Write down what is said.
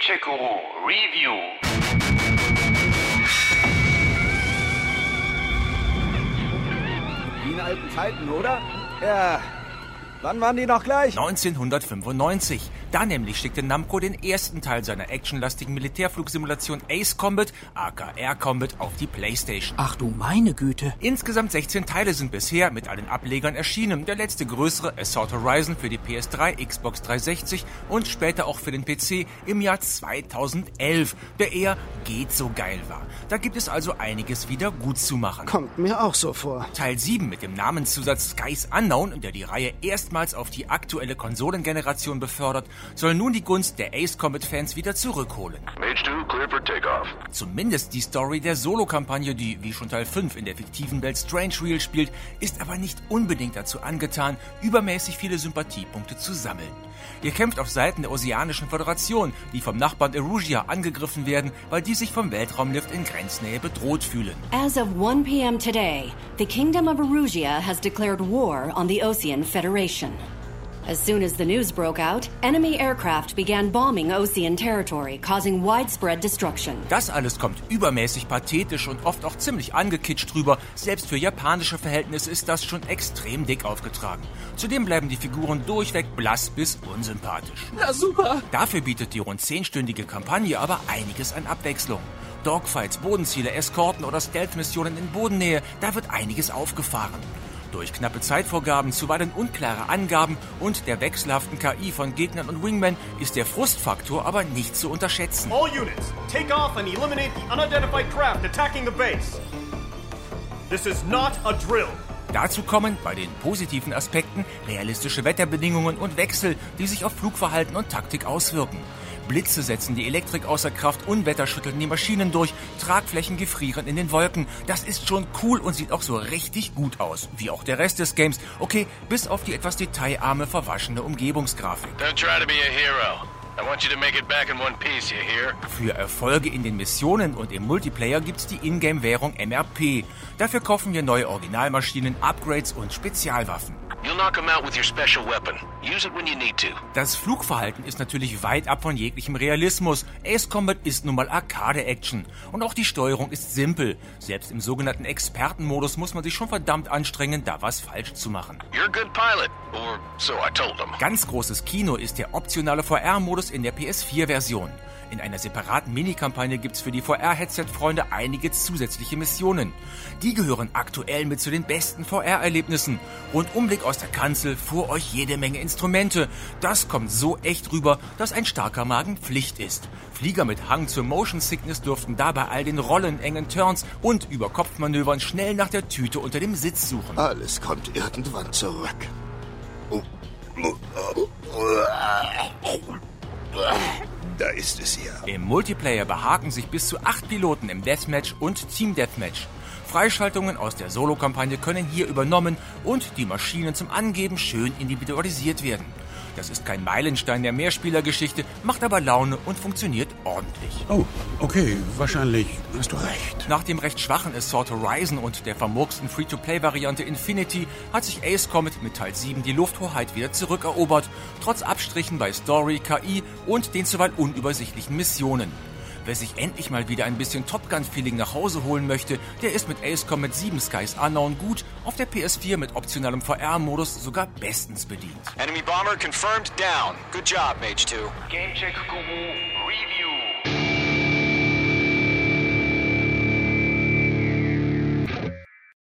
Gamecheck Guru Review. Wie in alten Zeiten, oder? Ja. Wann waren die noch gleich? 1995. Da nämlich schickte Namco den ersten Teil seiner actionlastigen Militärflugsimulation Ace Combat, aka Air Combat, auf die Playstation. Ach du meine Güte. Insgesamt 16 Teile sind bisher mit allen Ablegern erschienen. Der letzte größere, Assault Horizon für die PS3, Xbox 360 und später auch für den PC im Jahr 2011, der eher geht so geil war. Da gibt es also einiges wieder gut zu machen. Kommt mir auch so vor. Teil 7 mit dem Namenszusatz Skies Unknown, der die Reihe erstmals auf die aktuelle Konsolengeneration befördert, soll nun die Gunst der Ace Combat Fans wieder zurückholen. Mage 2, clear for takeoff. Zumindest die Story der Solo-Kampagne, die wie schon Teil 5 in der fiktiven Welt Strange Real spielt, ist aber nicht unbedingt dazu angetan, übermäßig viele Sympathiepunkte zu sammeln. Ihr kämpft auf Seiten der Oceanischen Föderation, die vom Nachbarn Erugia angegriffen werden, weil die sich vom Weltraumlift in Grenznähe bedroht fühlen. As of 1 p.m. today, the Kingdom of Erugia has declared war on the Ocean Federation. As soon as the news broke out, enemy aircraft began bombing Ocean territory, causing widespread destruction. Das alles kommt übermäßig pathetisch und oft auch ziemlich angekitscht rüber. Selbst für japanische Verhältnisse ist das schon extrem dick aufgetragen. Zudem bleiben die Figuren durchweg blass bis unsympathisch. Na super. Dafür bietet die rund zehnstündige Kampagne aber einiges an Abwechslung. Dogfights, Bodenziele, Eskorten oder Stealth-Missionen in Bodennähe, da wird einiges aufgefahren. Durch knappe Zeitvorgaben, zuweilen unklare Angaben und der wechselhaften KI von Gegnern und Wingmen ist der Frustfaktor aber nicht zu unterschätzen. All units, take off and eliminate the unidentified craft attacking the base. This is not a drill. Dazu kommen bei den positiven Aspekten realistische Wetterbedingungen und Wechsel, die sich auf Flugverhalten und Taktik auswirken. Blitze setzen die Elektrik außer Kraft, Unwetter schütteln die Maschinen durch, Tragflächen gefrieren in den Wolken. Das ist schon cool und sieht auch so richtig gut aus. Wie auch der Rest des Games. Okay, bis auf die etwas detailarme, verwaschene Umgebungsgrafik. Don't try to be a hero. Für Erfolge in den Missionen und im Multiplayer gibt's die Ingame-Währung MRP. Dafür kaufen wir neue Originalmaschinen, Upgrades und Spezialwaffen. You'll knock him out with your special weapon. Use it when you need to. Das Flugverhalten ist natürlich weit ab von jeglichem Realismus. Ace Combat ist nun mal Arcade-Action. Und auch die Steuerung ist simpel. Selbst im sogenannten Expertenmodus muss man sich schon verdammt anstrengen, da was falsch zu machen. You're a good pilot. Or so I told him. Ganz großes Kino ist der optionale VR-Modus in der PS4-Version. In einer separaten Minikampagne gibt's für die VR-Headset-Freunde einige zusätzliche Missionen. Die gehören aktuell mit zu den besten VR-Erlebnissen. Rundumblick aus der Kanzel, vor euch jede Menge Instrumente. Das kommt so echt rüber, dass ein starker Magen Pflicht ist. Flieger mit Hang zur Motion Sickness dürften dabei all den Rollen, engen Turns und über Kopfmanövern schnell nach der Tüte unter dem Sitz suchen. Alles kommt irgendwann zurück. Da ist es ja. Im Multiplayer behaken sich bis zu acht Piloten im Deathmatch und Team Deathmatch. Freischaltungen aus der Solo-Kampagne können hier übernommen und die Maschinen zum Angeben schön individualisiert werden. Das ist kein Meilenstein der Mehrspielergeschichte, macht aber Laune und funktioniert ordentlich. Oh, okay, wahrscheinlich hast du recht. Nach dem recht schwachen Assault Horizon und der vermurksten Free-to-Play-Variante Infinity hat sich Ace Combat mit Teil 7 die Lufthoheit wieder zurückerobert, trotz Abstrichen bei Story, KI und den zuweilen unübersichtlichen Missionen. Wer sich endlich mal wieder ein bisschen Top Gun-Feeling nach Hause holen möchte, der ist mit Ace Combat 7 Skies Unknown gut, auf der PS4 mit optionalem VR-Modus sogar bestens bedient. Enemy bomber confirmed down. Good job, Mage 2. Gamecheck Guru